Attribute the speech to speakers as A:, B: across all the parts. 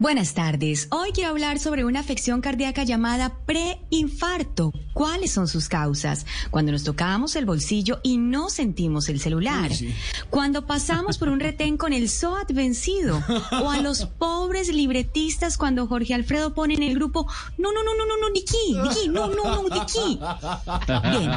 A: Buenas tardes. Hoy quiero hablar sobre una afección cardíaca llamada preinfarto. ¿Cuáles son sus causas? Cuando nos tocamos el bolsillo y no sentimos el celular. Cuando pasamos por un retén con el SOAT vencido. O a los pobres libretistas cuando Jorge Alfredo pone en el grupo, no, no, no, no, no, no, Niki, Niki, no, no, no, Niki. Bien,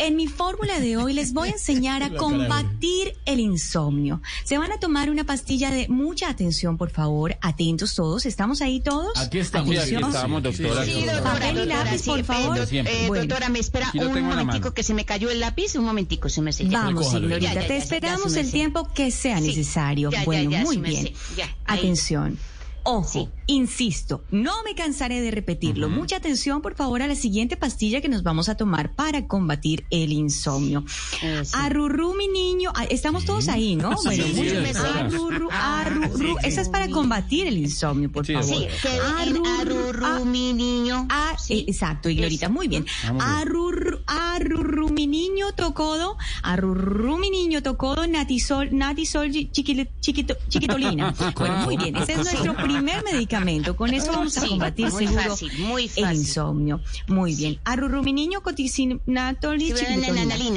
A: en mi fórmula de hoy les voy a enseñar a combatir el insomnio. Se van a tomar una pastilla de mucha atención, por favor, atentos todos? ¿Estamos ahí todos?
B: Aquí estamos, aquí estamos, doctora.
C: Sí, doctora, Papel y lápiz, por favor. Eh, doctora, me espera un momentico que se me cayó el lápiz, un momentico, se me se
A: Vamos, señorita, te esperamos el tiempo que sea necesario. bueno, muy bien. Atención. Ojo, insisto, no me cansaré de repetirlo. Mucha atención, por favor, a la siguiente pastilla que nos vamos a tomar para combatir el insomnio. Arrurú, mi niño. Ah, estamos todos ahí, ¿no? bueno, arrurú, arrurú. Esa es para combatir el insommio, por favor. Sí,
C: arrurú, mi niño.
A: Ah, exacto, y Glorita, muy bien. Mi niño tocodo. Arrurú, mi niño tocodo. Natisol, natisol chiquito, chiquitolina. Bueno, muy bien. Ese es nuestro primer primer medicamento. Con eso vamos a combatir
C: muy
A: seguro
C: fácil, muy fácil.
A: el insomnio. Muy bien. Arruruminiño, coticinato,
C: sí,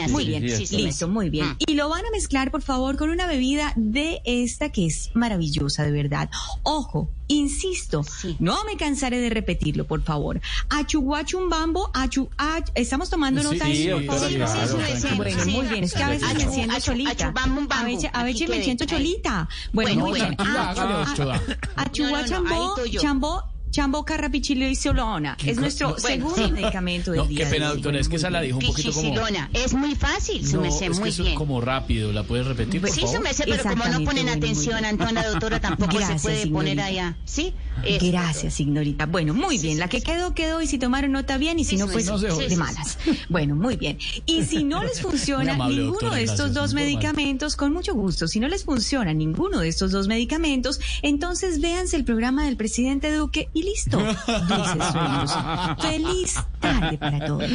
A: Muy bien, listo, muy bien. Mm. Y lo van a mezclar, por favor, con una bebida de esta que es maravillosa, de verdad. Ojo, Insisto, no me cansaré de repetirlo, por favor. Achuguachumbambo, achu, ach, estamos tomando nota
B: sí, por favor.
A: Sí, bueno, muy bien, es que a veces me siento cholita. A veces me siento cholita. Bueno, muy bien. Achuguachambó, chambó Chambo Carrapichillo y Solona. Es nuestro segundo medicamento del
B: no,
A: día.
B: Qué pena, doctora, es que esa la dijo un poquito como...
C: Es muy fácil, se me sé muy
B: que
C: bien.
B: Es como rápido, ¿la puedes repetir, por
C: Sí,
B: favor?
C: se me sé, pero como no ponen atención, Antona, doctora, tampoco
A: Gracias,
C: se puede
A: signorita.
C: poner allá. ¿Sí?
A: Eso, Gracias, signorita. Bueno, muy bien. La que quedó, quedó. Y si tomaron nota bien, y si no, pues
B: no
A: de malas. Bueno, muy bien. Y si no les funciona
B: amable,
A: ninguno
B: doctora,
A: de estos
B: gracias,
A: dos medicamentos, con mucho gusto, si no les funciona ninguno de estos dos medicamentos, entonces véanse el programa del presidente Duque y listo. Dulces sueños. Feliz tarde para todos.